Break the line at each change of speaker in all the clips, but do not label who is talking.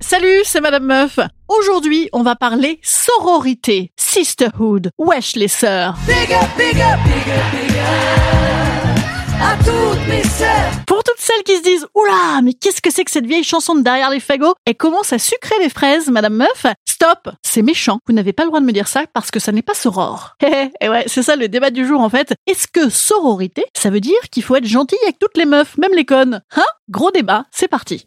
Salut, c'est Madame Meuf. Aujourd'hui, on va parler sororité, sisterhood, wesh les sœurs.
Big up, big up, big up, big up à toutes mes sœurs.
Pour toutes celles qui se disent Oula, mais qu'est-ce que c'est que cette vieille chanson de derrière les fagots? Elle commence à sucrer les fraises, Madame Meuf? Stop C'est méchant. Vous n'avez pas le droit de me dire ça parce que ça n'est pas soror. Et ouais, c'est ça le débat du jour en fait. Est-ce que sororité, ça veut dire qu'il faut être gentil avec toutes les meufs, même les connes? Hein? Gros débat, c'est parti.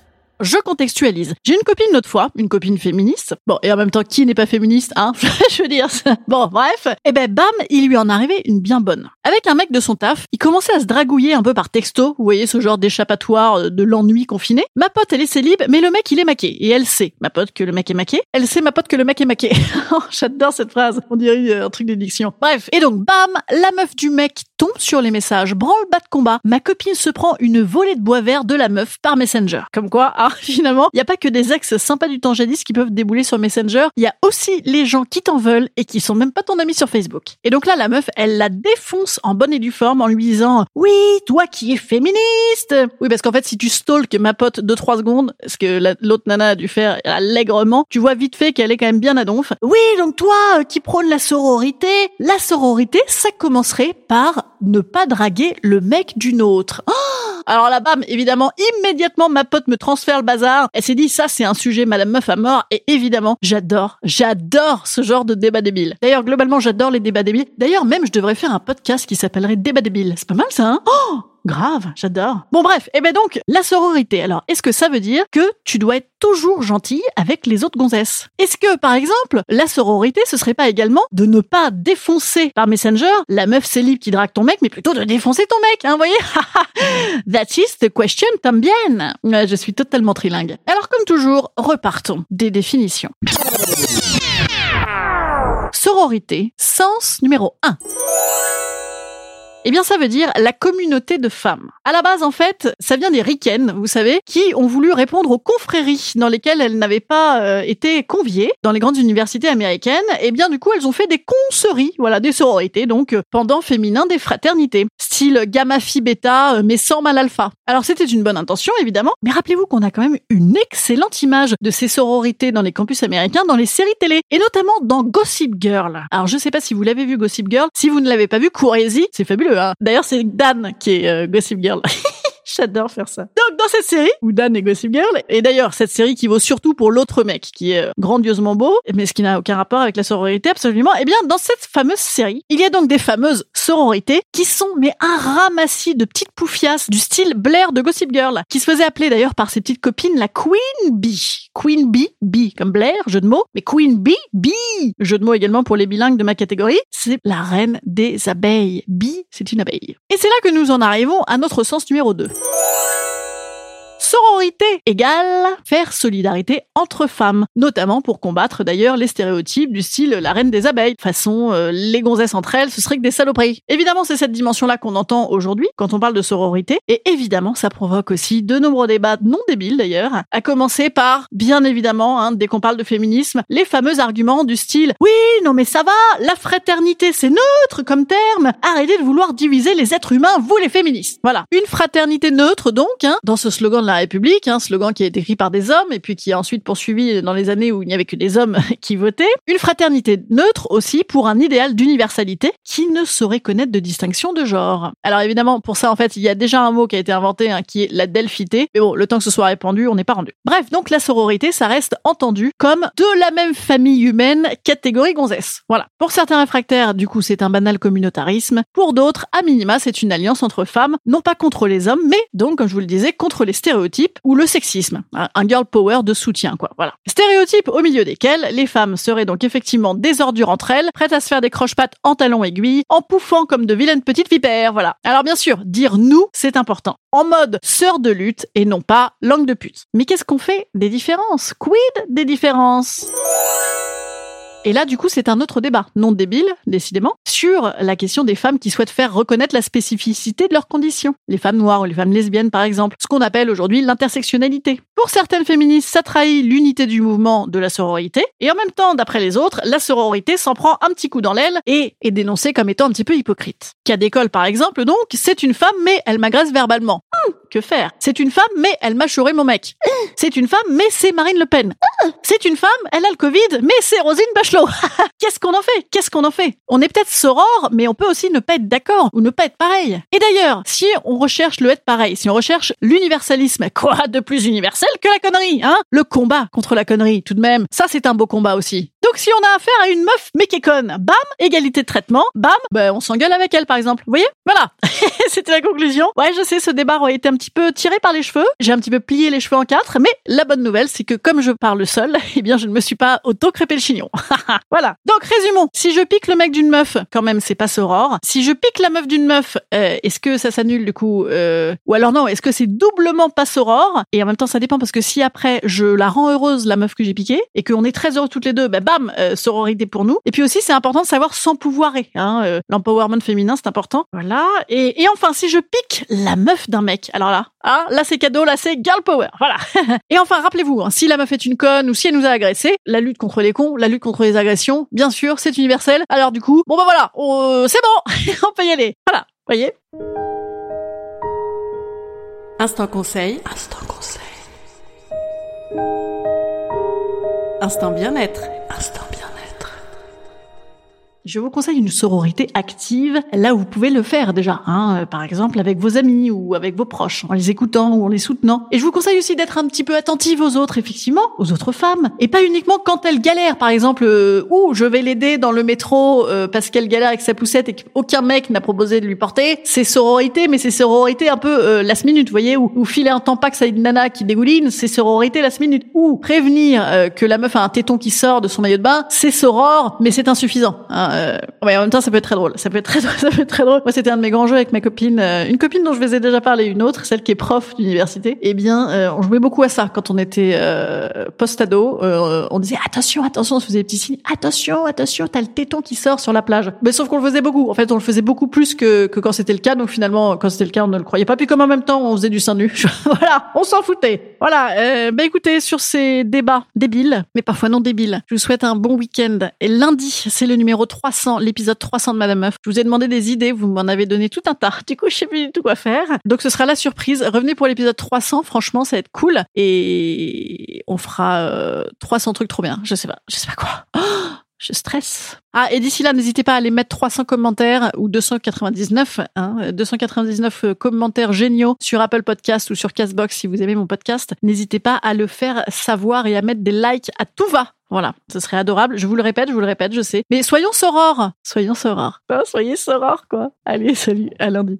Je contextualise. J'ai une copine l'autre fois, une copine féministe. Bon, et en même temps, qui n'est pas féministe, hein Je veux dire. Bon, bref. Et ben, bam, il lui en arrivait une bien bonne. Avec un mec de son taf, il commençait à se dragouiller un peu par texto. Vous voyez ce genre d'échappatoire de l'ennui confiné. Ma pote, elle est célib, mais le mec, il est maqué. Et elle sait, ma pote, que le mec est maqué. Elle sait, ma pote, que le mec est maqué. J'adore cette phrase. On dirait un truc d'édiction. Bref. Et donc, bam, la meuf du mec tombe sur les messages. Branle bas de combat. Ma copine se prend une volée de bois vert de la meuf par Messenger. Comme quoi, ah, finalement, il n'y a pas que des ex sympas du temps jadis qui peuvent débouler sur Messenger. Il y a aussi les gens qui t'en veulent et qui sont même pas ton ami sur Facebook. Et donc là, la meuf, elle la défonce en bonne et due forme en lui disant Oui, toi qui es féministe Oui, parce qu'en fait, si tu stalks ma pote de 3 secondes, ce que la- l'autre nana a dû faire allègrement, tu vois vite fait qu'elle est quand même bien à donf. Oui, donc toi euh, qui prône la sororité, la sororité, ça commencerait par ne pas draguer le mec d'une autre. Oh alors là, bam, évidemment, immédiatement, ma pote me transfère le bazar. Elle s'est dit, ça, c'est un sujet Madame Meuf à mort. Et évidemment, j'adore, j'adore ce genre de débat débile. D'ailleurs, globalement, j'adore les débats débiles. D'ailleurs, même, je devrais faire un podcast qui s'appellerait Débat débile. C'est pas mal, ça, hein? Oh Grave, j'adore. Bon bref, et ben donc, la sororité. Alors, est-ce que ça veut dire que tu dois être toujours gentil avec les autres gonzesses? Est-ce que, par exemple, la sororité, ce serait pas également de ne pas défoncer par Messenger la meuf célib qui drague ton mec, mais plutôt de défoncer ton mec, hein, voyez? That is the question. Ouais, je suis totalement trilingue. Alors, comme toujours, repartons des définitions. Sororité, sens numéro 1. Eh bien, ça veut dire la communauté de femmes. À la base, en fait, ça vient des ricaines, vous savez, qui ont voulu répondre aux confréries dans lesquelles elles n'avaient pas euh, été conviées dans les grandes universités américaines. Et bien, du coup, elles ont fait des conceries, voilà, des sororités, donc euh, pendant féminin des fraternités, style gamma phi bêta, euh, mais sans mal alpha. Alors, c'était une bonne intention, évidemment, mais rappelez-vous qu'on a quand même une excellente image de ces sororités dans les campus américains, dans les séries télé, et notamment dans Gossip Girl. Alors, je sais pas si vous l'avez vu Gossip Girl. Si vous ne l'avez pas vu, courez-y, c'est fabuleux. Hein D'ailleurs, c'est Dan qui est euh, Gossip Girl. J'adore faire ça. Donc, dans cette série, où Dan est Gossip Girl, et d'ailleurs, cette série qui vaut surtout pour l'autre mec, qui est euh, grandiosement beau, mais ce qui n'a aucun rapport avec la sororité, absolument, eh bien, dans cette fameuse série, il y a donc des fameuses sororités qui sont, mais un ramassis de petites poufiasses du style Blair de Gossip Girl, qui se faisait appeler d'ailleurs par ses petites copines la Queen Bee. Queen Bee, Bee comme Blair, jeu de mots, mais Queen Bee, Bee, jeu de mots également pour les bilingues de ma catégorie, c'est la reine des abeilles. Bee, c'est une abeille. Et c'est là que nous en arrivons à notre sens numéro 2. Sororité égale faire solidarité entre femmes, notamment pour combattre d'ailleurs les stéréotypes du style la reine des abeilles, façon euh, les gonzesses entre elles, ce serait que des saloperies. Évidemment, c'est cette dimension-là qu'on entend aujourd'hui quand on parle de sororité, et évidemment, ça provoque aussi de nombreux débats non débiles d'ailleurs, à commencer par, bien évidemment, hein, dès qu'on parle de féminisme, les fameux arguments du style oui, non mais ça va, la fraternité c'est neutre comme terme, arrêtez de vouloir diviser les êtres humains, vous les féministes. Voilà, une fraternité neutre donc, hein, dans ce slogan de la République, hein, slogan qui a été écrit par des hommes et puis qui a ensuite poursuivi dans les années où il n'y avait que des hommes qui votaient. Une fraternité neutre aussi pour un idéal d'universalité qui ne saurait connaître de distinction de genre. Alors évidemment, pour ça en fait, il y a déjà un mot qui a été inventé hein, qui est la delphité, mais bon, le temps que ce soit répandu, on n'est pas rendu. Bref, donc la sororité, ça reste entendu comme de la même famille humaine, catégorie gonzesse. Voilà. Pour certains réfractaires, du coup, c'est un banal communautarisme. Pour d'autres, à minima, c'est une alliance entre femmes, non pas contre les hommes, mais donc, comme je vous le disais, contre les stéréotypes ou le sexisme. Un girl power de soutien, quoi. Voilà. Stéréotypes au milieu desquels les femmes seraient donc effectivement des ordures entre elles, prêtes à se faire des croche-pattes en talons aiguilles, en pouffant comme de vilaines petites vipères, voilà. Alors bien sûr, dire nous, c'est important. En mode sœur de lutte et non pas langue de pute. Mais qu'est-ce qu'on fait des différences? Quid des différences? Et là, du coup, c'est un autre débat, non débile, décidément, sur la question des femmes qui souhaitent faire reconnaître la spécificité de leurs conditions. Les femmes noires ou les femmes lesbiennes, par exemple. Ce qu'on appelle aujourd'hui l'intersectionnalité. Pour certaines féministes, ça trahit l'unité du mouvement de la sororité. Et en même temps, d'après les autres, la sororité s'en prend un petit coup dans l'aile et est dénoncée comme étant un petit peu hypocrite. Cas d'école, par exemple, donc, c'est une femme, mais elle m'agresse verbalement. Hum, que faire C'est une femme, mais elle m'a mon mec. C'est une femme, mais c'est Marine Le Pen. C'est une femme, elle a le Covid, mais c'est Rosine Bachelot. Qu'est-ce qu'on en fait? Qu'est-ce qu'on en fait? On est peut-être soror, mais on peut aussi ne pas être d'accord ou ne pas être pareil. Et d'ailleurs, si on recherche le être pareil, si on recherche l'universalisme, quoi de plus universel que la connerie, hein? Le combat contre la connerie, tout de même, ça c'est un beau combat aussi. Donc si on a affaire à une meuf mais qui est conne, bam, égalité de traitement, bam, ben on s'engueule avec elle par exemple. Vous voyez? Voilà. C'était la conclusion. Ouais, je sais, ce débat aurait été un petit peu tiré par les cheveux. J'ai un petit peu plié les cheveux en quatre, mais la bonne nouvelle, c'est que comme je parle seul, eh bien je ne me suis pas auto-crépé le chignon. voilà. Donc résumons. Si je pique le mec d'une meuf, quand même c'est pas soror. Si je pique la meuf d'une meuf, euh, est-ce que ça s'annule du coup euh... Ou alors non, est-ce que c'est doublement pas soror? Et en même temps ça dépend parce que si après je la rends heureuse la meuf que j'ai piquée et qu'on est très heureux toutes les deux, ben bam, euh, sororité pour nous. Et puis aussi c'est important de savoir s'empouvoirer. Hein, euh, L'empowerment féminin c'est important. Voilà. Et, et enfin si je pique la meuf d'un mec, alors là, ah, là c'est cadeau, là c'est girl power. Voilà. et enfin rappelez-vous, hein, si la meuf est une conne ou si elle nous a agressé, la lutte contre les cons, la lutte contre les agressions, bien sûr, c'est universel. Alors du coup, bon bah voilà, euh, c'est bon, on peut y aller. Voilà, voyez.
Instant conseil.
Instant conseil.
Instant bien-être.
Instant bien-être.
Je vous conseille une sororité active, là où vous pouvez le faire déjà, hein, euh, par exemple avec vos amis ou avec vos proches, en les écoutant ou en les soutenant. Et je vous conseille aussi d'être un petit peu attentive aux autres, effectivement, aux autres femmes, et pas uniquement quand elles galèrent, par exemple, euh, ou je vais l'aider dans le métro euh, parce qu'elle galère avec sa poussette et qu'aucun mec n'a proposé de lui porter. C'est sororité, mais c'est sororité un peu euh, last minute, vous voyez, ou, ou filer un tampax à une nana qui dégouline, c'est sororité last minute. Ou prévenir euh, que la meuf a un téton qui sort de son maillot de bain, c'est soror, mais c'est insuffisant. Hein, euh, ouais, en même temps, ça peut être très drôle. Ça peut être très, ça peut être très drôle. Moi, c'était un de mes grands jeux avec ma copine, euh, une copine dont je vous ai déjà parlé, une autre, celle qui est prof d'université. Eh bien, euh, on jouait beaucoup à ça quand on était euh, post-ado. Euh, on disait attention, attention, on se faisait des petits signes. Attention, attention, t'as le téton qui sort sur la plage. Mais sauf qu'on le faisait beaucoup. En fait, on le faisait beaucoup plus que, que quand c'était le cas. Donc finalement, quand c'était le cas, on ne le croyait pas. Puis comme en même temps, on faisait du sein nu. voilà, on s'en foutait. Voilà. Euh, bah écoutez, sur ces débats débiles, mais parfois non débiles, je vous souhaite un bon week-end. Et lundi, c'est le numéro 300, l'épisode 300 de Madame Meuf. Je vous ai demandé des idées, vous m'en avez donné tout un tas. Du coup, je sais plus du tout quoi faire. Donc ce sera la surprise. Revenez pour l'épisode 300. Franchement, ça va être cool. Et on fera euh, 300 trucs trop bien. Je sais pas. Je sais pas quoi. Je stresse. Ah, et d'ici là, n'hésitez pas à aller mettre 300 commentaires ou 299, hein, 299 euh, commentaires géniaux sur Apple Podcast ou sur Castbox si vous aimez mon podcast. N'hésitez pas à le faire savoir et à mettre des likes à tout va. Voilà, ce serait adorable. Je vous le répète, je vous le répète, je sais. Mais soyons sorores. Soyons sorores. Soyez sorores, quoi. Allez, salut, à lundi.